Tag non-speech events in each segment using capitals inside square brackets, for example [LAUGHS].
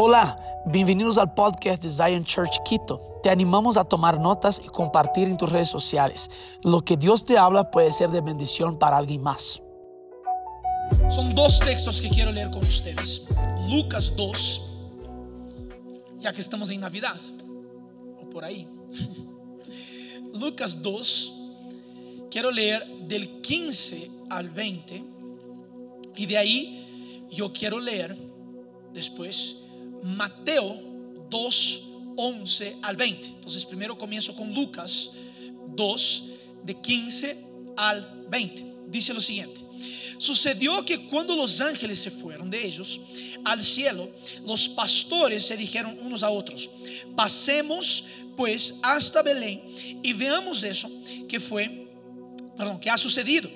Hola, bienvenidos al podcast de Zion Church Quito. Te animamos a tomar notas y compartir en tus redes sociales. Lo que Dios te habla puede ser de bendición para alguien más. Son dos textos que quiero leer con ustedes. Lucas 2, ya que estamos en Navidad, o por ahí. [LAUGHS] Lucas 2, quiero leer del 15 al 20 y de ahí yo quiero leer después Mateo 2, 11 al 20. Entonces primero comienzo con Lucas 2, de 15 al 20. Dice lo siguiente. Sucedió que cuando los ángeles se fueron de ellos al cielo, los pastores se dijeron unos a otros, pasemos pues hasta Belén y veamos eso que fue, perdón, que ha sucedido.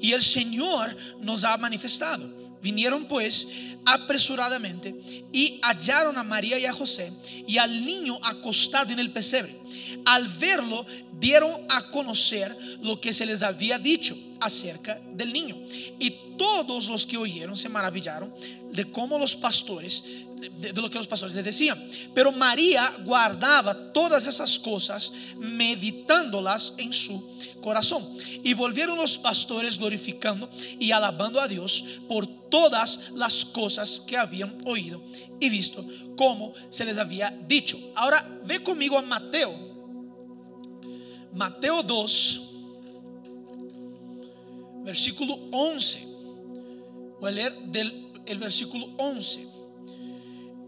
Y el Señor nos ha manifestado. Vinieron pues apresuradamente y hallaron a María y a José y al niño acostado en el pesebre. Al verlo, dieron a conocer lo que se les había dicho acerca del niño. Y todos los que oyeron se maravillaron de cómo los pastores, de, lo que los pastores les decían. Pero María guardaba todas esas cosas, meditándolas en su corazón. Y volvieron los pastores glorificando y alabando a Dios por todas las cosas que habían oído y visto como se les había dicho. Ahora ve conmigo a Mateo. Mateo 2, versículo 11. Voy a leer del el versículo 11.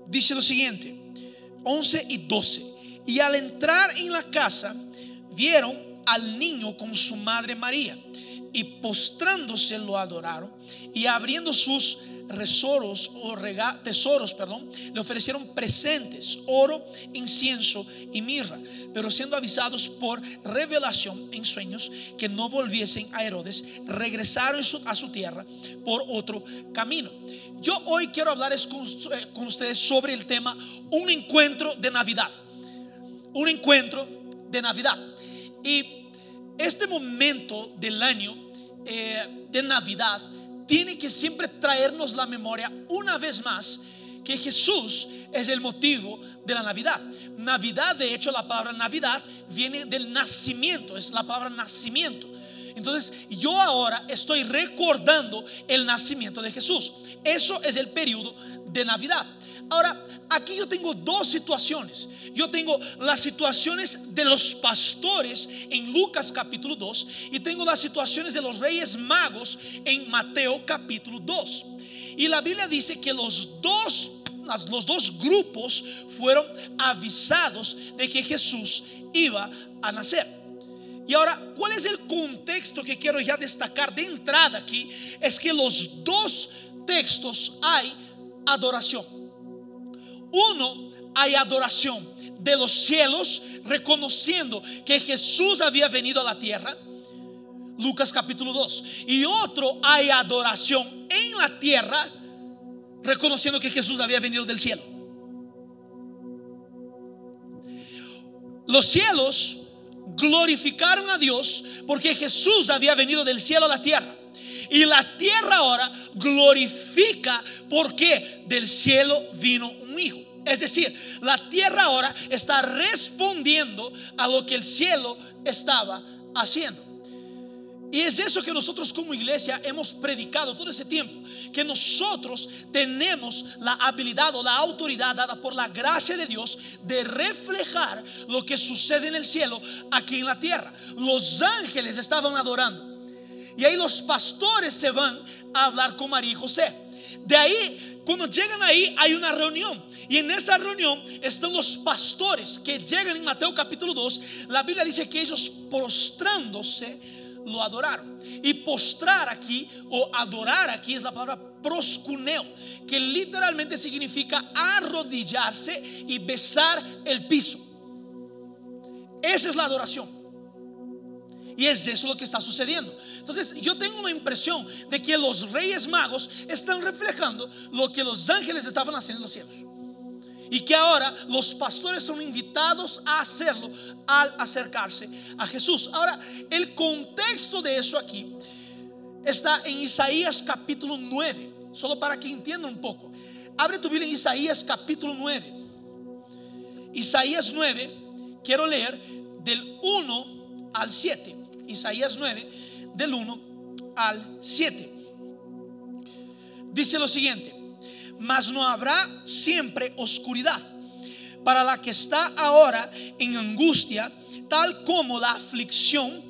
Dice lo siguiente, 11 y 12. Y al entrar en la casa, vieron al niño con su madre María y postrándose lo adoraron y abriendo sus resoros o tesoros, perdón, le ofrecieron presentes, oro, incienso y mirra, pero siendo avisados por revelación en sueños que no volviesen a Herodes, regresaron a su tierra por otro camino. Yo hoy quiero hablar con, con ustedes sobre el tema un encuentro de Navidad. Un encuentro de Navidad. Y este momento del año eh, de Navidad tiene que siempre traernos la memoria una vez más que Jesús es el motivo de la Navidad. Navidad, de hecho, la palabra Navidad viene del nacimiento, es la palabra nacimiento. Entonces, yo ahora estoy recordando el nacimiento de Jesús. Eso es el periodo de Navidad. Ahora, aquí yo tengo dos situaciones. Yo tengo las situaciones de los pastores en Lucas capítulo 2 y tengo las situaciones de los reyes magos en Mateo capítulo 2. Y la Biblia dice que los dos, los dos grupos fueron avisados de que Jesús iba a nacer. Y ahora, ¿cuál es el contexto que quiero ya destacar de entrada aquí? Es que los dos textos hay adoración. Uno, hay adoración de los cielos, reconociendo que Jesús había venido a la tierra. Lucas capítulo 2. Y otro, hay adoración en la tierra, reconociendo que Jesús había venido del cielo. Los cielos glorificaron a Dios porque Jesús había venido del cielo a la tierra. Y la tierra ahora glorifica porque del cielo vino un hijo. Es decir, la tierra ahora está respondiendo a lo que el cielo estaba haciendo. Y es eso que nosotros como iglesia hemos predicado todo ese tiempo, que nosotros tenemos la habilidad o la autoridad dada por la gracia de Dios de reflejar lo que sucede en el cielo aquí en la tierra. Los ángeles estaban adorando. Y ahí los pastores se van a hablar con María y José. De ahí, cuando llegan ahí, hay una reunión. Y en esa reunión están los pastores que llegan en Mateo capítulo 2. La Biblia dice que ellos postrándose lo adoraron. Y postrar aquí o adorar aquí es la palabra proscuneo, que literalmente significa arrodillarse y besar el piso. Esa es la adoración. Y es eso lo que está sucediendo. Entonces yo tengo una impresión de que los reyes magos están reflejando lo que los ángeles estaban haciendo en los cielos. Y que ahora los pastores son invitados a hacerlo al acercarse a Jesús. Ahora, el contexto de eso aquí está en Isaías capítulo 9, solo para que entiendan un poco. Abre tu Biblia en Isaías capítulo 9. Isaías 9, quiero leer del 1 al 7. Isaías 9, del 1 al 7. Dice lo siguiente, mas no habrá siempre oscuridad para la que está ahora en angustia, tal como la aflicción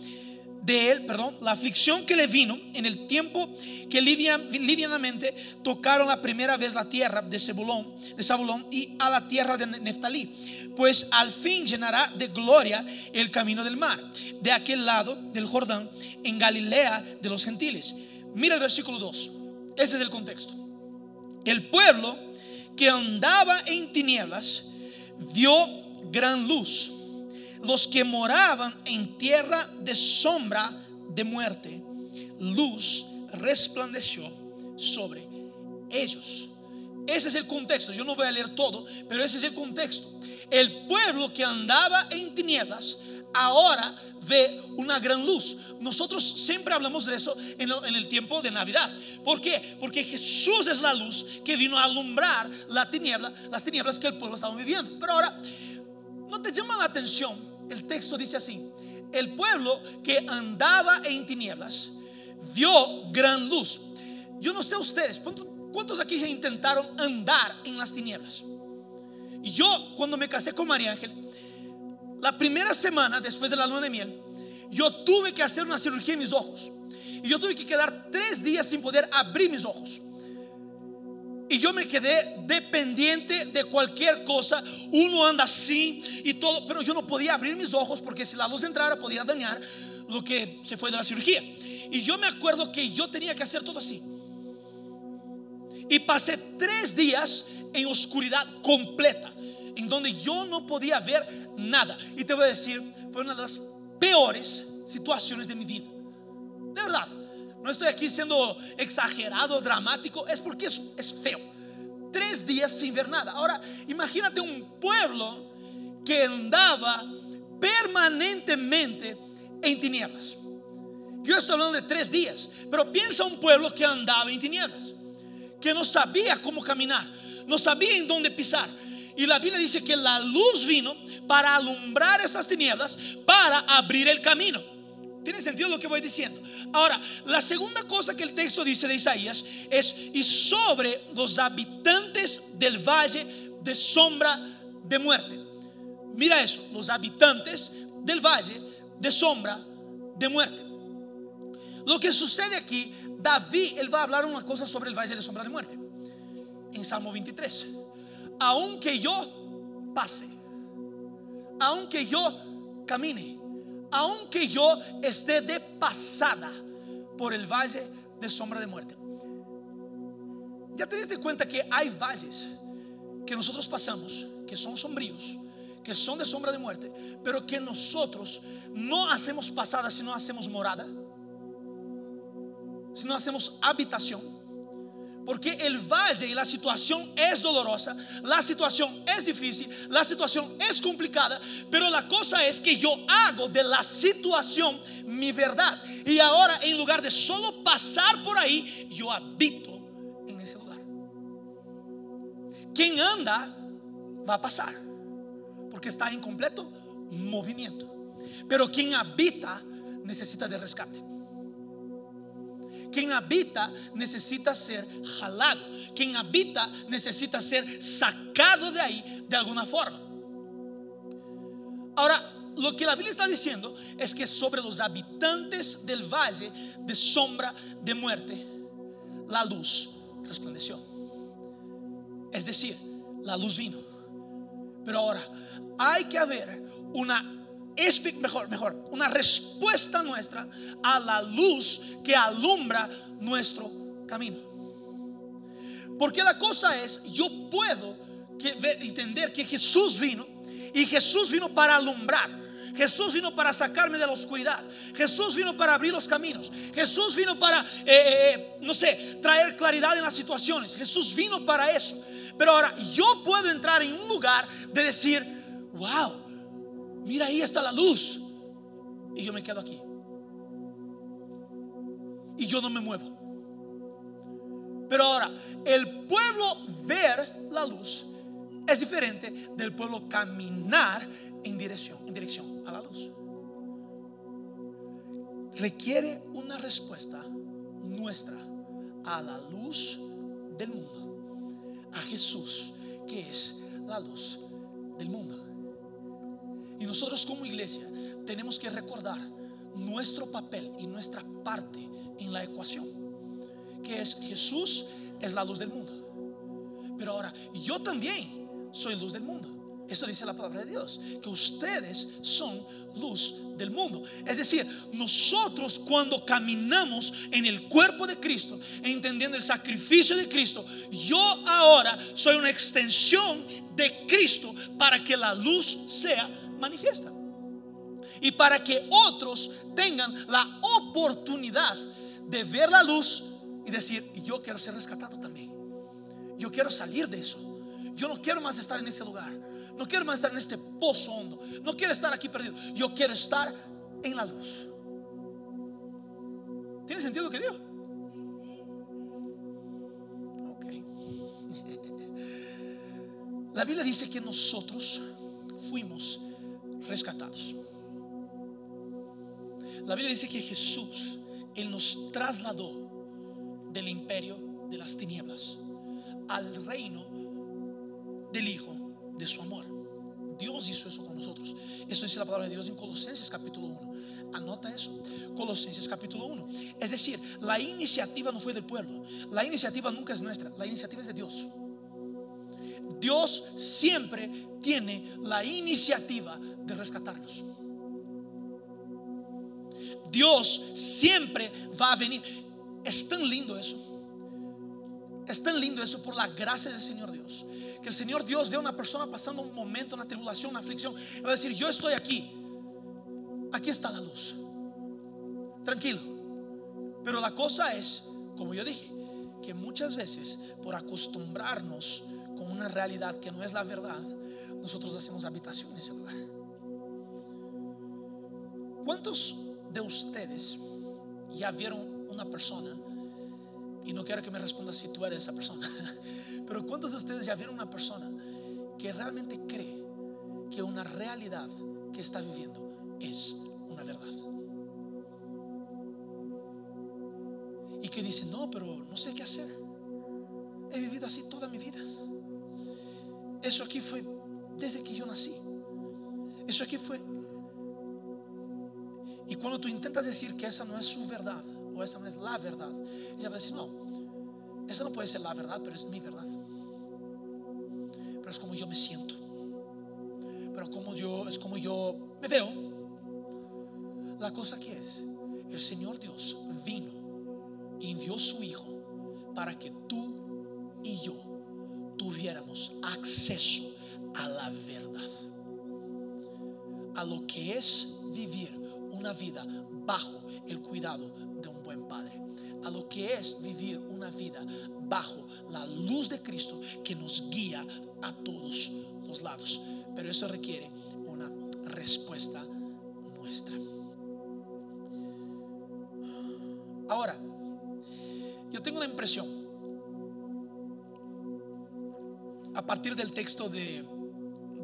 de él, perdón, la aflicción que le vino en el tiempo que livianamente tocaron la primera vez la tierra de Zebulón, de Zabulón y a la tierra de Neftalí, pues al fin llenará de gloria el camino del mar, de aquel lado del Jordán, en Galilea de los gentiles. Mira el versículo 2. Ese es el contexto. El pueblo que andaba en tinieblas vio gran luz los que moraban en tierra de sombra de muerte, luz resplandeció sobre ellos. Ese es el contexto. Yo no voy a leer todo, pero ese es el contexto. El pueblo que andaba en tinieblas ahora ve una gran luz. Nosotros siempre hablamos de eso en, el tiempo de Navidad. ¿Por qué? Porque Jesús es la luz que vino a alumbrar la tiniebla, las tinieblas que el pueblo estaba viviendo. Pero ahora ¿No te llama la atención? El texto dice así, el pueblo que andaba en tinieblas vio gran luz. Yo no sé ustedes, ¿cuántos aquí ya intentaron andar en las tinieblas? Yo cuando me casé con María Ángel, la primera semana después de la luna de miel, yo tuve que hacer una cirugía en mis ojos. Y yo tuve que quedar tres días sin poder abrir mis ojos. Y yo me quedé dependiente de cualquier cosa. Uno anda así y todo, pero yo no podía abrir mis ojos porque si la luz entrara podía dañar lo que se fue de la cirugía. Y yo me acuerdo que yo tenía que hacer todo así. Y pasé tres días en oscuridad completa, en donde yo no podía ver nada. Y te voy a decir, fue una de las peores situaciones de mi vida. De verdad. No estoy aquí siendo exagerado, dramático, es porque es, feo. Tres días sin ver nada. Ahora, imagínate un pueblo que andaba permanentemente en tinieblas. Yo estoy hablando de tres días, pero piensa un pueblo que andaba en tinieblas, que no sabía cómo caminar, no sabía en dónde pisar. Y la Biblia dice que la luz vino para alumbrar esas tinieblas, para abrir el camino. ¿Tiene sentido lo que voy diciendo? Ahora, la segunda cosa que el texto dice de Isaías es, y sobre los habitantes del valle de sombra de muerte. Mira eso, los habitantes del valle de sombra de muerte. Lo que sucede aquí, David, él va a hablar una cosa sobre el valle de sombra de muerte. En Salmo 23. Aunque yo pase, aunque yo camine, aunque yo esté de pasada por el valle de sombra de muerte. Ya te diste cuenta que hay valles que nosotros pasamos, que son sombríos, que son de sombra de muerte, pero que nosotros no hacemos pasada, sino hacemos morada, sino hacemos habitación. Porque el valle y la situación es dolorosa, la situación es difícil, la situación es complicada, pero la cosa es que yo hago de la situación mi verdad. Y ahora en lugar de solo pasar por ahí, yo habito en ese lugar. Quien anda va a pasar, porque está en completo movimiento. Pero quien habita necesita de rescate. Quien habita necesita ser jalado. Quien habita necesita ser sacado de ahí de alguna forma. Ahora, lo que la Biblia está diciendo es que sobre los habitantes del valle de sombra de muerte, la luz resplandeció. Es decir, la luz vino. Pero ahora hay que haber una mejor, mejor, una respuesta nuestra a la luz que alumbra nuestro camino. Porque la cosa es, yo puedo entender que Jesús vino y Jesús vino para alumbrar. Jesús vino para sacarme de la oscuridad. Jesús vino para abrir los caminos. Jesús vino para, eh, eh, eh, no sé, traer claridad en las situaciones. Jesús vino para eso. Pero ahora yo puedo entrar en un lugar de decir, wow, mira ahí está la luz. Y yo me quedo aquí. Y yo no me muevo. Pero ahora, el pueblo ver la luz es diferente del pueblo caminar en dirección, en dirección a la luz. Requiere una respuesta nuestra a la luz del mundo, a Jesús, que es la luz del mundo. Y nosotros como iglesia tenemos que recordar nuestro papel y nuestra parte en la ecuación, que es Jesús es la luz del mundo. Pero ahora, yo también soy luz del mundo. Eso dice la palabra de Dios, que ustedes son luz del mundo. Es decir, nosotros cuando caminamos en el cuerpo de Cristo, entendiendo el sacrificio de Cristo, yo ahora soy una extensión de Cristo para que la luz sea manifiesta. Y para que otros tengan la oportunidad de ver la luz y decir, yo quiero ser rescatado también. Yo quiero salir de eso. Yo no quiero más estar en ese lugar. No quiero más estar en este pozo hondo. No quiero estar aquí perdido. Yo quiero estar en la luz. ¿Tiene sentido lo que digo? [LAUGHS] La Biblia dice que nosotros fuimos rescatados. La Biblia dice que Jesús, Él nos trasladó del imperio de las tinieblas al reino del Hijo de su amor. Dios hizo eso con nosotros. Eso dice la palabra de Dios en Colosenses capítulo 1. Anota eso. Colosenses capítulo 1. Es decir, la iniciativa no fue del pueblo. La iniciativa nunca es nuestra. La iniciativa es de Dios. Dios siempre tiene la iniciativa de rescatarnos. Dios siempre va a venir. Es tan lindo eso. Es tan lindo eso por la gracia del Señor Dios. Que el Señor Dios ve a una persona pasando un momento, una tribulación, una aflicción. Y va a decir, yo estoy aquí. Aquí está la luz. Tranquilo. Pero la cosa es, como yo dije, que muchas veces por acostumbrarnos con una realidad que no es la verdad, nosotros hacemos habitación en ese lugar. ¿Cuántos de ustedes ya vieron una persona? Y no quiero que me responda si tú eres esa persona. [LAUGHS] Pero ¿cuántos de ustedes ya vieron una persona que realmente cree que una realidad que está viviendo es una verdad? Y que dice, no, pero no sé qué hacer. He vivido así toda mi vida. Eso aquí fue desde que yo nací. Eso aquí fue. Y cuando tú intentas decir que esa no es su verdad o esa no es la verdad, ella va a decir, no, esa no puede ser la verdad, pero es mi verdad. Pero es como yo me siento. Pero como yo, es como yo me veo. La cosa que es, el Señor Dios vino y envió su Hijo para que tú y yo tuviéramos acceso a la verdad, a lo que es vivir una vida bajo el cuidado de un buen padre, a lo que es vivir una vida bajo la luz de Cristo que nos guía a todos los lados. Pero eso requiere una respuesta nuestra. Ahora, yo tengo una impresión a partir del texto de,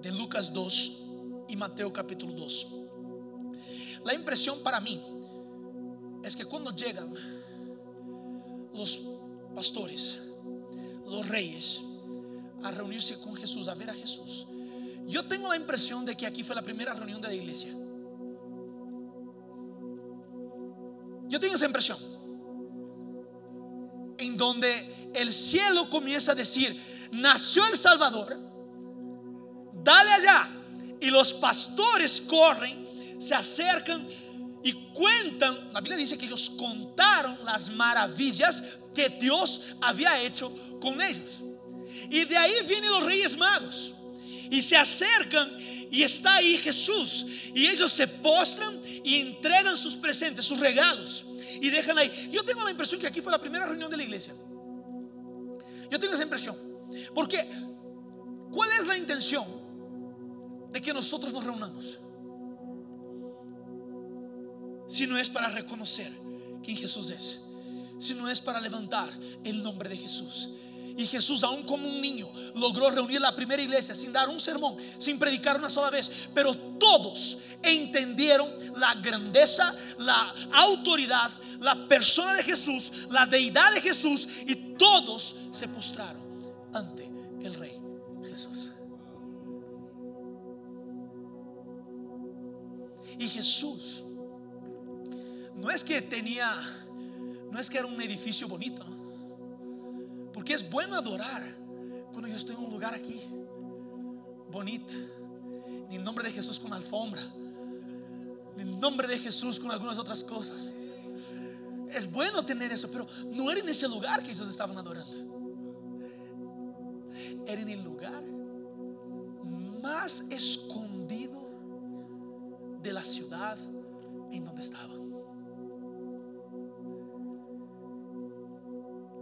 de Lucas 2 y Mateo capítulo 2. La impresión para mí es que cuando llegan los pastores, los reyes, a reunirse con Jesús, a ver a Jesús, yo tengo la impresión de que aquí fue la primera reunión de la iglesia. Yo tengo esa impresión. En donde el cielo comienza a decir, nació el Salvador, dale allá. Y los pastores corren, se acercan y cuentan, la Biblia dice que ellos contaron las maravillas que Dios había hecho con ellos. Y de ahí vienen los reyes magos y se acercan y está ahí Jesús. Y ellos se postran y entregan sus presentes, sus regalos. Y dejan ahí. Yo tengo la impresión que aquí fue la primera reunión de la iglesia. Yo tengo esa impresión. Porque, ¿cuál es la intención de que nosotros nos reunamos? Si no es para reconocer quién Jesús es, si no es para levantar el nombre de Jesús. Y Jesús, aún como un niño, logró reunir la primera iglesia sin dar un sermón, sin predicar una sola vez. Pero todos entendieron la grandeza, la autoridad, la persona de Jesús, la deidad de Jesús. Y todos se postraron ante el Rey Jesús. Y Jesús no es que tenía, no es que era un edificio bonito, ¿no? Porque es bueno adorar cuando yo estoy en un lugar aquí, bonito, en el nombre de Jesús con alfombra, en el nombre de Jesús con algunas otras cosas. Es bueno tener eso, pero no era en ese lugar que ellos estaban adorando. Era en el lugar más escondido de la ciudad en donde estaban.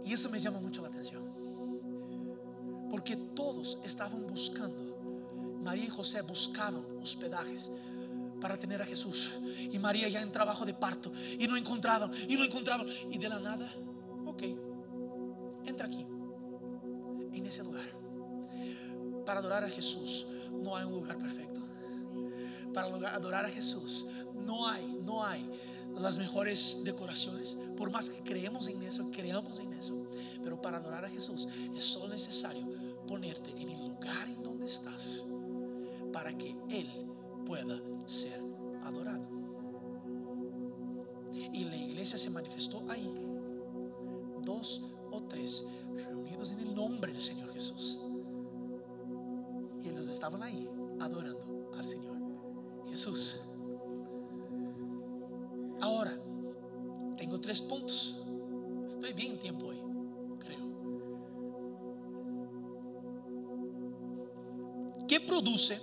Y eso me llama mucho la atención. Porque todos estaban buscando, María y José buscaban hospedajes para tener a Jesús. Y María ya en trabajo de parto. Y no encontraban, y no encontraban. Y de la nada, ok, entra aquí, en ese lugar. Para adorar a Jesús no hay un lugar perfecto. Para adorar a Jesús no hay, no hay las mejores decoraciones, por más que creemos en eso, creamos en eso. Pero para adorar a Jesús es solo necesario ponerte en el lugar en donde estás para que Él pueda ser adorado. Y la iglesia se manifestó ahí. Dos o tres reunidos en el nombre del Señor Jesús. Estaban ahí adorando al Señor Jesús. Ahora, tengo tres puntos. Estoy bien en tiempo hoy, creo. ¿Qué produce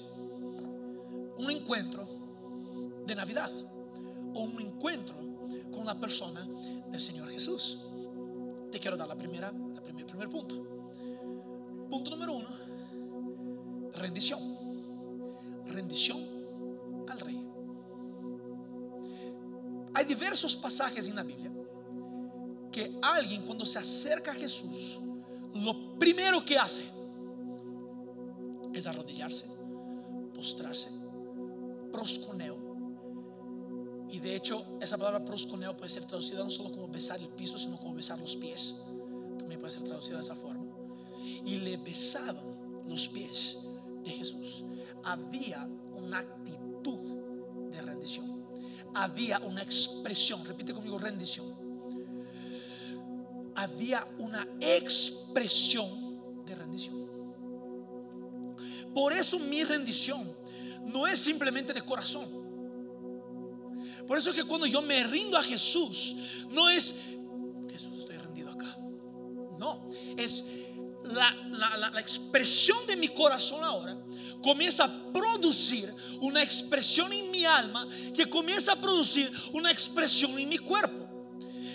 un encuentro de Navidad o un encuentro con la persona del Señor Jesús? Te quiero dar la primera, la primer, primer punto. Punto número uno, rendición. Rendición al Rey. Hay diversos pasajes en la Biblia que alguien cuando se acerca a Jesús, lo primero que hace es arrodillarse, postrarse, prosconeo. Y de hecho, esa palabra prosconeo puede ser traducida no solo como besar el piso, sino como besar los pies. También puede ser traducida de esa forma. Y le besaban los pies de Jesús. Había una actitud de rendición había una expresión, repite conmigo, rendición. Había una expresión de rendición. Por eso mi rendición no es simplemente de corazón. Por eso que cuando yo me rindo a Jesús, no es, Jesús, estoy rendido acá. No, es la, la expresión de mi corazón ahora comienza a producir una expresión en mi alma que comienza a producir una expresión en mi cuerpo.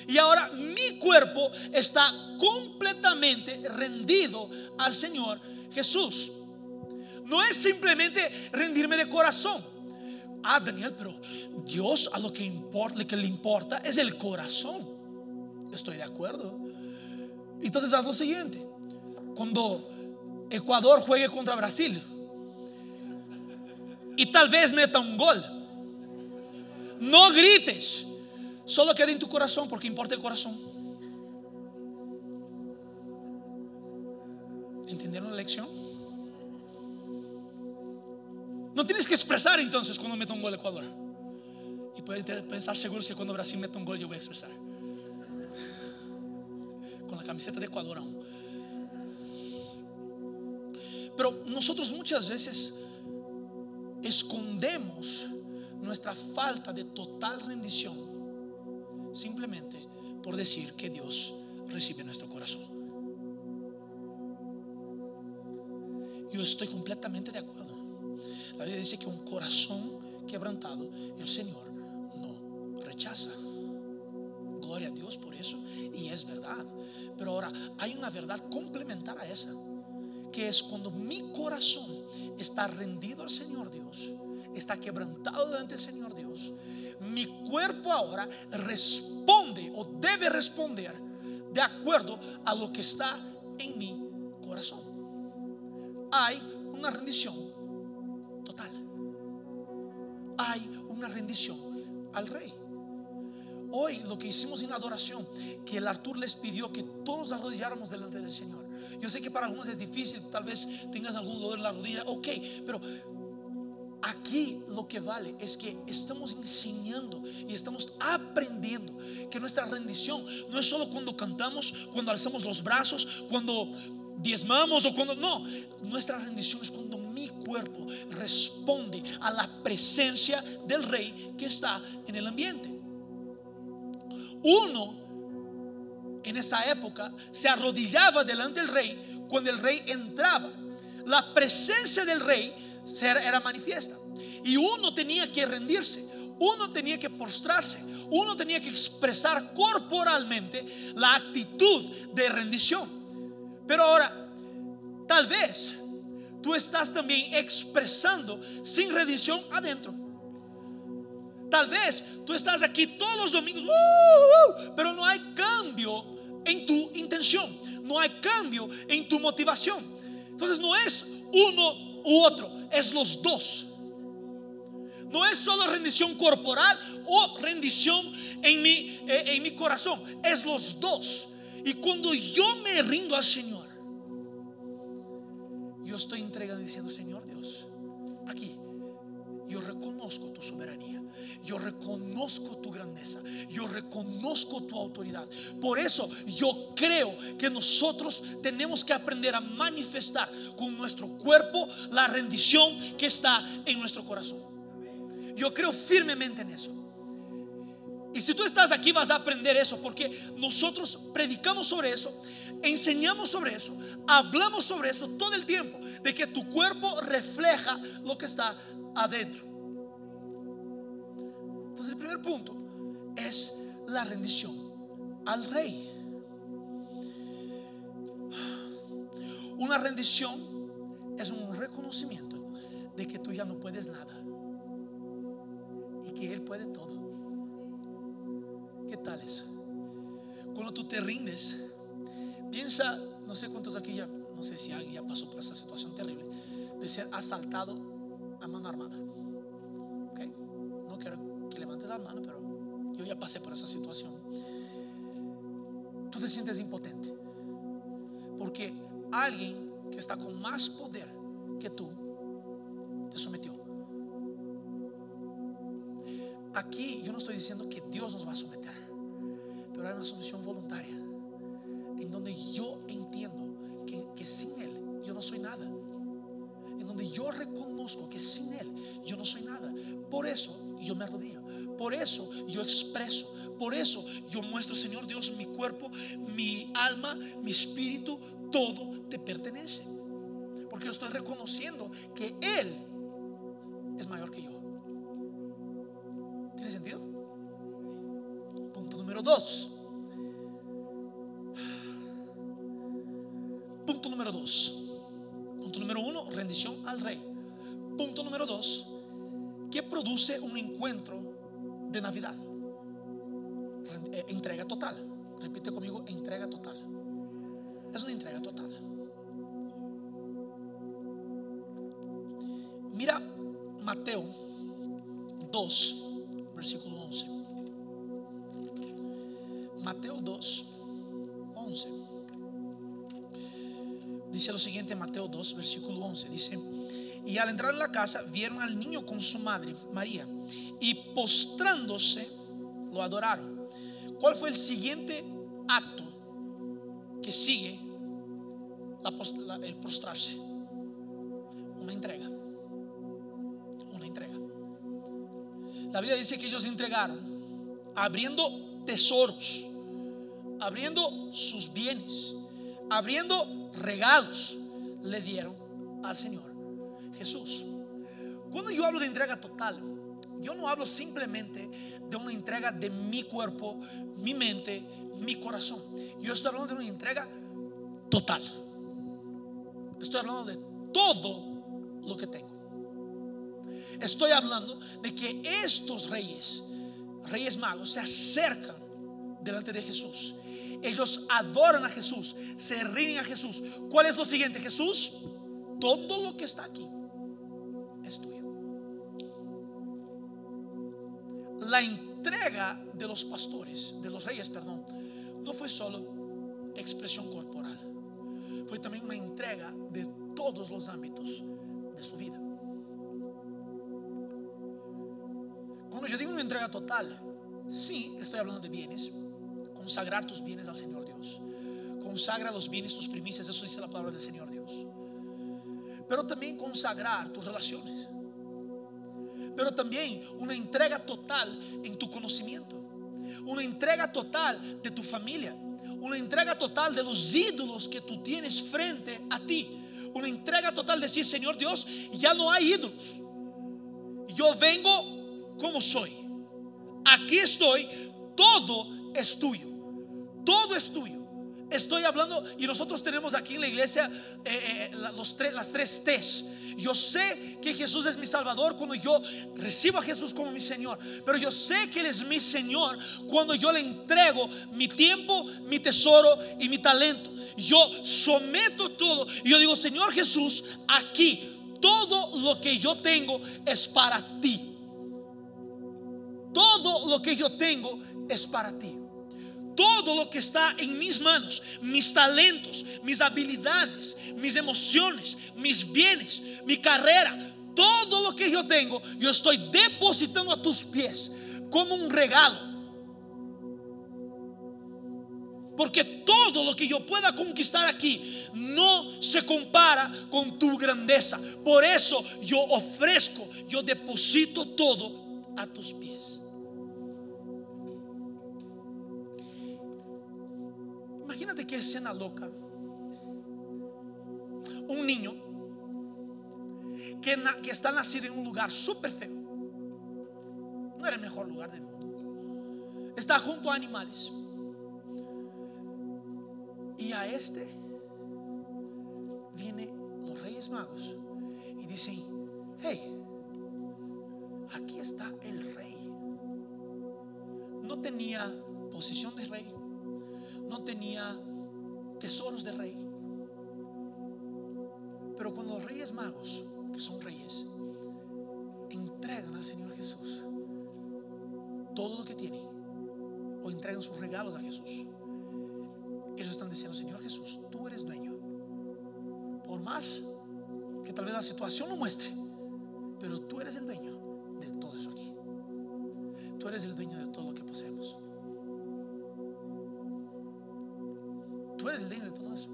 Y ahora mi cuerpo está completamente rendido al Señor Jesús. No es simplemente rendirme de corazón. Ah, Daniel, pero Dios a lo que, importa, lo que le importa es el corazón. Estoy de acuerdo. Entonces haz lo siguiente. Cuando Ecuador juegue contra Brasil, y tal vez meta un gol. No grites, solo queda en tu corazón porque importa el corazón. ¿Entendieron la lección? No tienes que expresar entonces cuando meta un gol Ecuador. Y pueden pensar seguros que cuando Brasil meta un gol yo voy a expresar. Con la camiseta de Ecuador aún. Pero nosotros muchas veces escondemos nuestra falta de total rendición simplemente por decir que Dios recibe nuestro corazón. Yo estoy completamente de acuerdo. La Biblia dice que un corazón quebrantado el Señor no rechaza. Gloria a Dios por eso. Y es verdad. Pero ahora hay una verdad complementar a esa que es cuando mi corazón está rendido al Señor Dios, está quebrantado delante del Señor Dios, mi cuerpo ahora responde o debe responder de acuerdo a lo que está en mi corazón. Hay una rendición total. Hay una rendición al rey. Hoy lo que hicimos en la adoración, que el Artur les pidió que todos arrodilláramos delante del Señor. Yo sé que para algunos es difícil, tal vez tengas algún dolor en la rodilla, ok, pero aquí lo que vale es que estamos enseñando y estamos aprendiendo que nuestra rendición no es solo cuando cantamos, cuando alzamos los brazos, cuando diezmamos o cuando no, nuestra rendición es cuando mi cuerpo responde a la presencia del rey que está en el ambiente. Uno en esa época se arrodillaba delante del rey cuando el rey entraba. La presencia del rey era manifiesta. Y uno tenía que rendirse, uno tenía que postrarse, uno tenía que expresar corporalmente la actitud de rendición. Pero ahora, tal vez tú estás también expresando sin rendición adentro. Tal vez tú estás aquí todos los domingos, uh, uh, uh, pero no hay cambio en tu intención, no hay cambio en tu motivación. Entonces no es uno u otro, es los dos. No es solo rendición corporal o rendición en mi, eh, en mi corazón, es los dos. Y cuando yo me rindo al Señor, yo estoy entregando diciendo, Señor Dios, aquí yo reconozco tu soberanía. Yo reconozco tu grandeza. Yo reconozco tu autoridad. Por eso yo creo que nosotros tenemos que aprender a manifestar con nuestro cuerpo la rendición que está en nuestro corazón. Yo creo firmemente en eso. Y si tú estás aquí vas a aprender eso porque nosotros predicamos sobre eso, enseñamos sobre eso, hablamos sobre eso todo el tiempo, de que tu cuerpo refleja lo que está adentro. Primer punto es la rendición al rey. Una rendición es un reconocimiento de que tú ya no puedes nada y que Él puede todo. ¿Qué tal es? Cuando tú te rindes, piensa, no sé cuántos aquí ya, no sé si alguien ya pasó por esta situación terrible, de ser asaltado a mano armada. No quiero levantes la mano, pero yo ya pasé por esa situación. Tú te sientes impotente. Porque alguien que está con más poder que tú te sometió. Aquí yo no estoy diciendo que Dios nos va a someter, pero hay una sumisión voluntaria en donde yo entiendo que sin Él yo no soy nada. En donde yo reconozco que sin Él yo no soy nada. Por eso yo me arrodillo. Por eso yo expreso, por eso yo muestro, Señor Dios, mi cuerpo, mi alma, mi espíritu, todo te pertenece. Porque yo estoy reconociendo que Él es mayor que yo. ¿Tiene sentido? Punto número dos. Punto número dos. Punto número uno, rendición al rey. Punto número dos, que produce un encuentro de Navidad. Eh, entrega total. Repite conmigo, entrega total. Es una entrega total. Mira Mateo 2, versículo 11. Mateo 2, 11. Dice lo siguiente, Mateo 2, versículo 11. Dice, y al entrar en la casa vieron al niño con su madre, María y postrándose lo adoraron. ¿Cuál fue el siguiente acto que sigue el postrarse? Una entrega. Una entrega. La Biblia dice que ellos entregaron abriendo tesoros, abriendo sus bienes, abriendo regalos, le dieron al Señor Jesús. Cuando yo hablo de entrega total, yo no hablo simplemente de una entrega de mi cuerpo, mi mente, mi corazón. Yo estoy hablando de una entrega total. Estoy hablando de todo lo que tengo. Estoy hablando de que estos reyes, reyes magos, se acercan delante de Jesús ellos adoran a Jesús, se rinden a Jesús. ¿Cuál es lo siguiente? Jesús, todo lo que está aquí La entrega de los pastores, de los reyes, perdón, no fue solo expresión corporal, fue también una entrega de todos los ámbitos de su vida. Cuando yo digo una entrega total, sí estoy hablando de bienes, consagrar tus bienes al Señor Dios. Consagra los bienes, tus primicias, eso dice la palabra del Señor Dios. Pero también consagrar tus relaciones. Pero también una entrega total en tu conocimiento. Una entrega total de tu familia. Una entrega total de los ídolos que tú tienes frente a ti. Una entrega total de decir, Señor Dios, ya no hay ídolos. Yo vengo como soy. Aquí estoy, todo es tuyo. Todo es tuyo. Estoy hablando y nosotros tenemos aquí en la iglesia eh, eh, los las tres T's. Yo sé que Jesús es mi Salvador cuando yo recibo a Jesús como mi Señor. Pero yo sé que Él es mi Señor cuando yo le entrego mi tiempo, mi tesoro y mi talento. Yo someto todo y yo digo, Señor Jesús, aquí todo lo que yo tengo es para ti. Todo lo que yo tengo es para ti todo lo que está en mis manos, mis talentos, mis habilidades, mis emociones, mis bienes, mi carrera, todo lo que yo tengo, yo estoy depositando a tus pies como un regalo. Porque todo lo que yo pueda conquistar aquí no se compara con tu grandeza. Por eso yo ofrezco, yo deposito todo a tus pies. Imagínate qué escena loca. Un niño que, que está nacido en un lugar súper feo. No era el mejor lugar del mundo. Está junto a animales. Y a este vienen los reyes magos y dicen, hey, aquí está el rey. No tenía posición de rey no tenía tesoros de rey. Pero cuando los reyes magos, que son reyes, entregan al Señor Jesús todo lo que tienen, o entregan sus regalos a Jesús, ellos están diciendo, Señor Jesús, tú eres dueño. Por más que tal vez la situación lo muestre, pero tú eres el dueño de todo eso aquí. Tú eres el dueño de todo lo que poseemos. Eres el dueño de todo eso.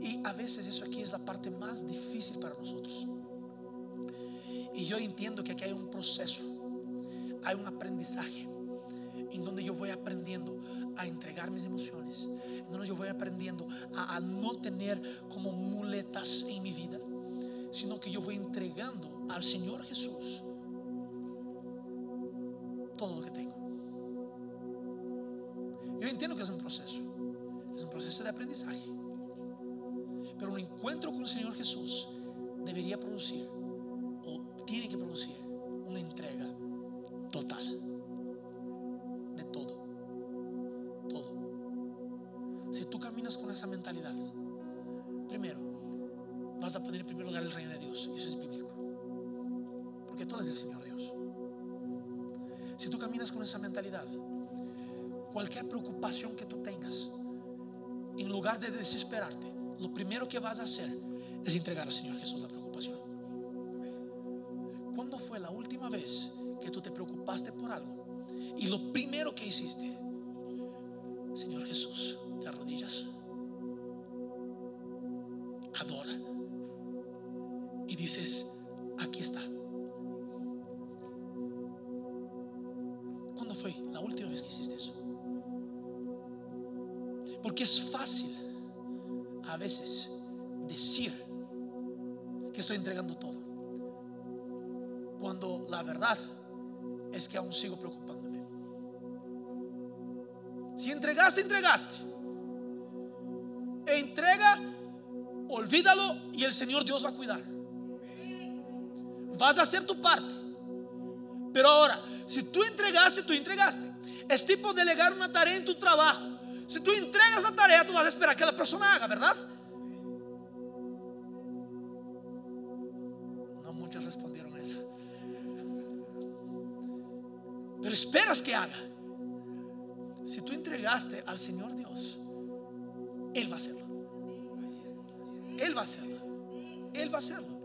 Y a veces eso aquí es la parte más difícil para nosotros. Y yo entiendo que aquí hay un proceso, hay un aprendizaje en donde yo voy aprendiendo a entregar mis emociones, en donde yo voy aprendiendo a, no tener como muletas en mi vida, sino que yo voy entregando al Señor Jesús todo lo que tengo. Yo entiendo que es un proceso, proceso de aprendizaje. Pero un encuentro con el Señor Jesús debería producir, o tiene que producir, una entrega total de todo. Todo. Si tú caminas con esa mentalidad, primero, vas a poner en primer lugar el reino de Dios. Eso es bíblico. Porque todo es del Señor Dios. Si tú caminas con esa mentalidad, cualquier preocupación que tú tengas, en lugar de desesperarte, lo primero que vas a hacer es entregar al Señor Jesús la preocupación. ¿Cuándo fue la última vez que tú te preocupaste por algo? Y lo primero que hiciste, Señor Jesús, te arrodillas, adora y dices, aquí está. Porque es fácil a veces decir que estoy entregando todo. Cuando la verdad es que aún sigo preocupándome. Si entregaste, entregaste. Entrega, olvídalo y el Señor Dios va a cuidar. Vas a hacer tu parte. Pero ahora, si tú entregaste, tú entregaste. Es tipo delegar una tarea en tu trabajo. Si tú entregas la tarea, tú vas a esperar que la persona haga, ¿verdad? No muchos respondieron eso. Pero esperas que haga. Si tú entregaste al Señor Dios, Él va a hacerlo. Él va a hacerlo. Él va a hacerlo.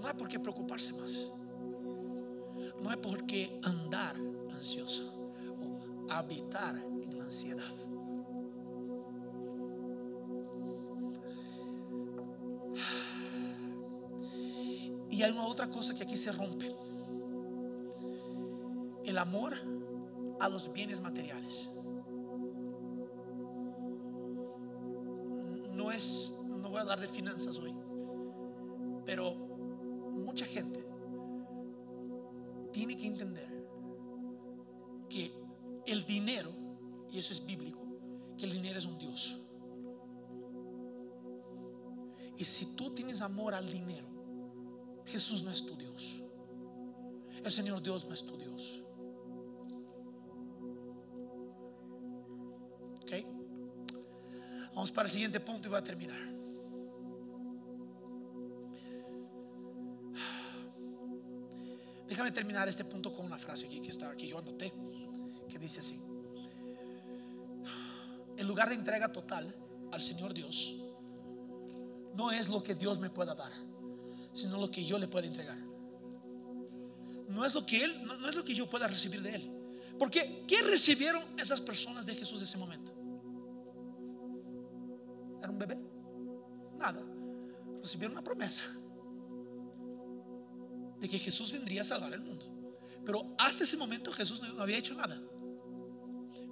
No hay por qué preocuparse más. No hay por qué andar ansioso o habitar Y hay una otra cosa que aquí se rompe. El amor a los bienes materiales. No es, no voy a hablar de finanzas hoy, pero mucha gente tiene que entender que el dinero, y eso es bíblico, que el dinero es un Dios. Y si tú tienes amor al dinero, Jesús no es tu Dios. El Señor Dios no es tu Dios. ¿Ok? Vamos para el siguiente punto y voy a terminar. Déjame terminar este punto con una frase aquí que está aquí, yo anoté, que dice así. En lugar de entrega total al Señor Dios, no es lo que Dios me pueda dar, sino lo que yo le pueda entregar. No es lo que Él, no, es lo que yo pueda recibir de Él. Porque, ¿qué recibieron esas personas de Jesús de ese momento? ¿Era un bebé? Nada. Recibieron una promesa de que Jesús vendría a salvar el mundo. Pero hasta ese momento Jesús no había hecho nada.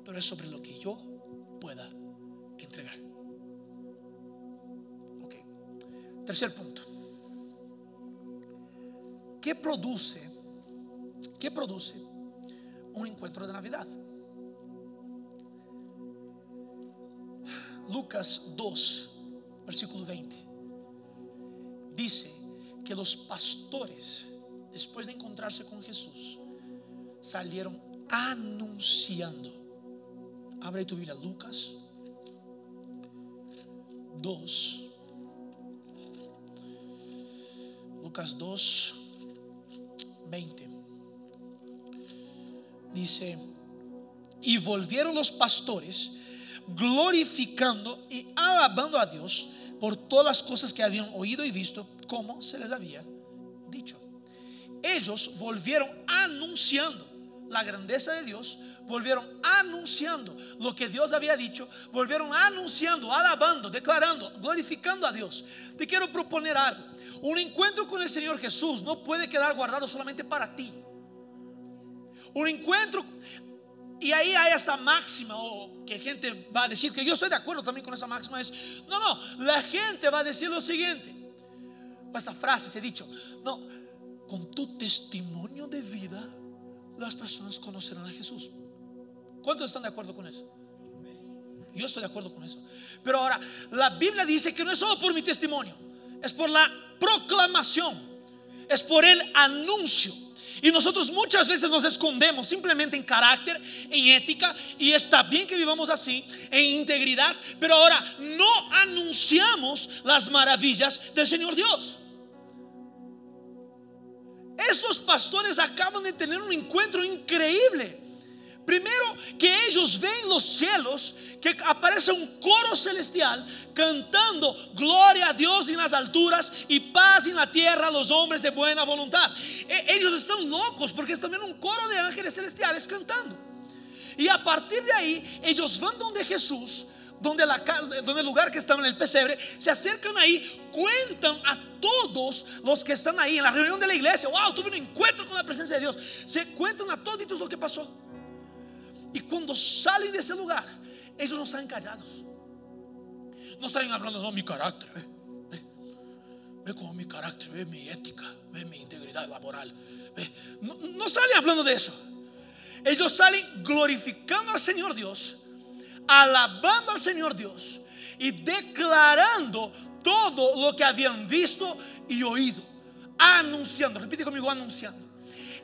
Pero es sobre lo que yo pueda entregar. Ok. Tercer punto. ¿Qué produce? ¿Qué produce un encuentro de Navidad? Lucas 2, versículo 20. Dice que los pastores, después de encontrarse con Jesús, salieron anunciando. Abre tu Biblia, Lucas 2. Lucas 2, 20. Dice, y volvieron los pastores glorificando y alabando a Dios por todas las cosas que habían oído y visto, como se les había dicho. Ellos volvieron anunciando la grandeza de Dios, volvieron anunciando lo que Dios había dicho, volvieron anunciando, alabando, declarando, glorificando a Dios. Te quiero proponer algo. Un encuentro con el Señor Jesús no puede quedar guardado solamente para ti. Un encuentro y ahí hay esa máxima, o que gente va a decir, que yo estoy de acuerdo también con esa máxima, es, no, no, la gente va a decir lo siguiente, o esa frase, ese dicho, no, con tu testimonio de vida, las personas conocerán a Jesús. ¿Cuántos están de acuerdo con eso? Yo estoy de acuerdo con eso. Pero ahora, la Biblia dice que no es solo por mi testimonio, es por la proclamación, es por el anuncio. Y nosotros muchas veces nos escondemos simplemente en carácter, en ética, y está bien que vivamos así, en integridad, pero ahora no anunciamos las maravillas del Señor Dios. Esos pastores acaban de tener un encuentro increíble. Primero que ellos ven los cielos, que aparece un coro celestial cantando gloria a Dios en las alturas y paz en la tierra a los hombres de buena voluntad. E- ellos están locos porque es también un coro de ángeles celestiales cantando. Y a partir de ahí, ellos van donde Jesús, donde, donde el lugar que estaban en el pesebre, se acercan ahí, cuentan a todos los que están ahí en la reunión de la iglesia. Wow, tuve un encuentro con la presencia de Dios. Se cuentan a todos lo que pasó. Y cuando salen de ese lugar, ellos no salen callados. No salen hablando, no, mi carácter, ve, ve, ve como mi carácter, ve mi ética, ve mi integridad laboral. ve. No, no salen hablando de eso. Ellos salen glorificando al Señor Dios, alabando al Señor Dios y declarando todo lo que habían visto y oído. Anunciando, repite conmigo, anunciando.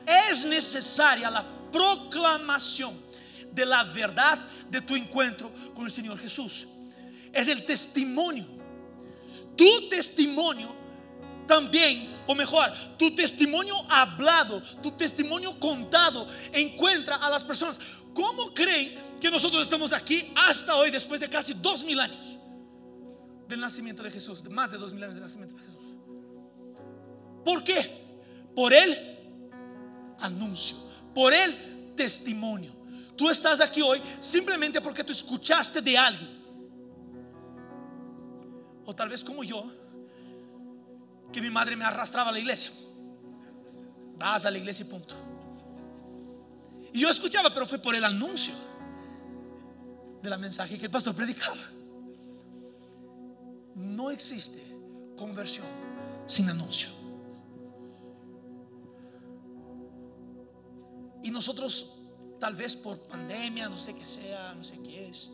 Es necesaria la proclamación de la verdad de tu encuentro con el Señor Jesús. Es el testimonio. Tu testimonio también, o mejor, tu testimonio hablado, tu testimonio contado, encuentra a las personas. ¿Cómo creen que nosotros estamos aquí hasta hoy, después de casi dos mil años del nacimiento de Jesús, de más de dos mil años del nacimiento de Jesús? ¿Por qué? Por el anuncio, por el testimonio. Tú estás aquí hoy simplemente porque tú escuchaste de alguien. O tal vez como yo, que mi madre me arrastraba a la iglesia. Vas a la iglesia y punto. Y yo escuchaba, pero fue por el anuncio de la mensaje que el pastor predicaba. No existe conversión sin anuncio. Y nosotros, tal vez por pandemia, no sé qué sea, no sé qué es,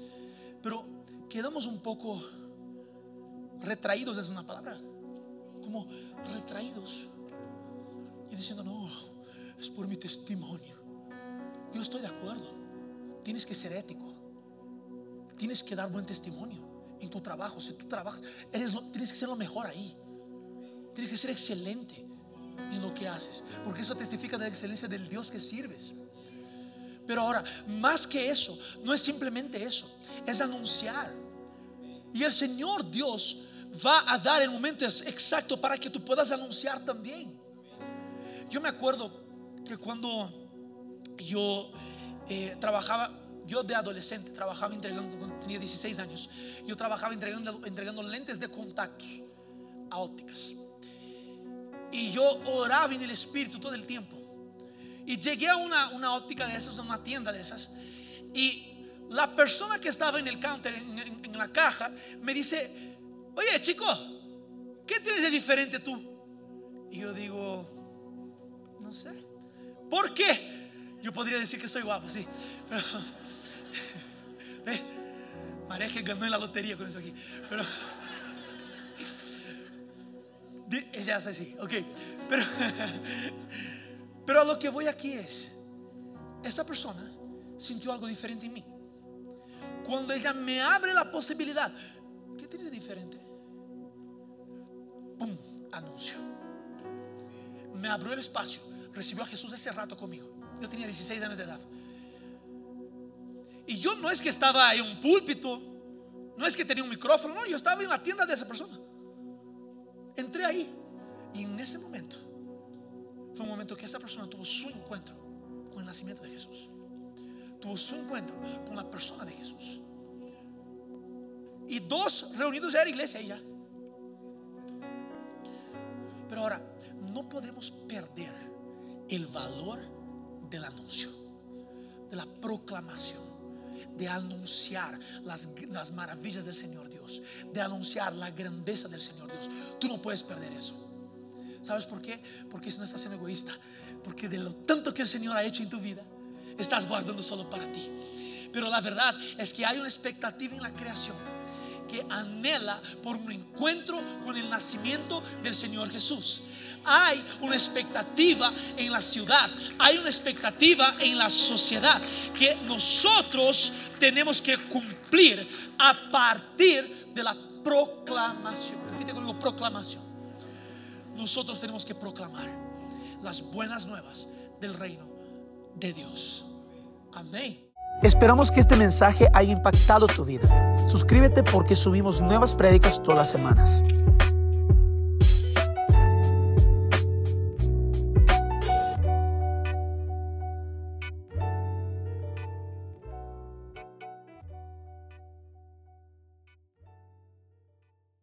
pero quedamos un poco retraídos desde una palabra, como retraídos y diciendo, no, es por mi testimonio. Yo estoy de acuerdo, tienes que ser ético, tienes que dar buen testimonio en tu trabajo. Si tú trabajas, eres tienes que ser lo mejor ahí, tienes que ser excelente en lo que haces, porque eso testifica de la excelencia del Dios que sirves. Pero ahora, más que eso, no es simplemente eso, es anunciar. Y el Señor Dios va a dar el momento exacto para que tú puedas anunciar también. Yo me acuerdo que cuando yo eh, trabajaba, yo de adolescente trabajaba entregando, cuando tenía 16 años, yo trabajaba entregando, entregando lentes de contactos a ópticas. Y yo oraba en el Espíritu todo el tiempo. Y llegué a una, una óptica de esas, a una tienda de esas. Y la persona que estaba en el counter, en, la caja, me dice, oye chico, ¿qué tienes de diferente tú? Y yo digo, no sé. ¿Por qué? Yo podría decir que soy guapo, sí. Pero, [LAUGHS] María que ganó en la lotería con eso aquí. Pero [LAUGHS] ella es así, ok. Pero, [LAUGHS] pero a lo que voy aquí es, esa persona sintió algo diferente en mí. Cuando ella me abre la posibilidad, ¿qué tienes de diferente? ¡Pum! Anuncio. Me abrió el espacio. Recibió a Jesús ese rato conmigo. Yo tenía 16 años de edad. Y yo no es que estaba en un púlpito, no es que tenía un micrófono, no, yo estaba en la tienda de esa persona. Entré ahí y en ese momento fue un momento que esa persona tuvo su encuentro con el nacimiento de Jesús. Tuvo su encuentro con la persona de Jesús. Y dos reunidos ya era iglesia y ya. Pero ahora, no podemos perder el valor del anuncio, de la proclamación de anunciar las, las maravillas del Señor Dios, de anunciar la grandeza del Señor Dios. Tú no puedes perder eso. ¿Sabes por qué? Porque eso no estás siendo egoísta. Porque de lo tanto que el Señor ha hecho en tu vida, estás guardando solo para ti. Pero la verdad es que hay una expectativa en la creación que anhela por un encuentro con el nacimiento del Señor Jesús. Hay una expectativa en la ciudad, hay una expectativa en la sociedad que nosotros tenemos que cumplir a partir de la proclamación. Repite conmigo, proclamación. Nosotros tenemos que proclamar las buenas nuevas del reino de Dios. Amén. Esperamos que este mensaje haya impactado tu vida. Suscríbete porque subimos nuevas prédicas todas las semanas.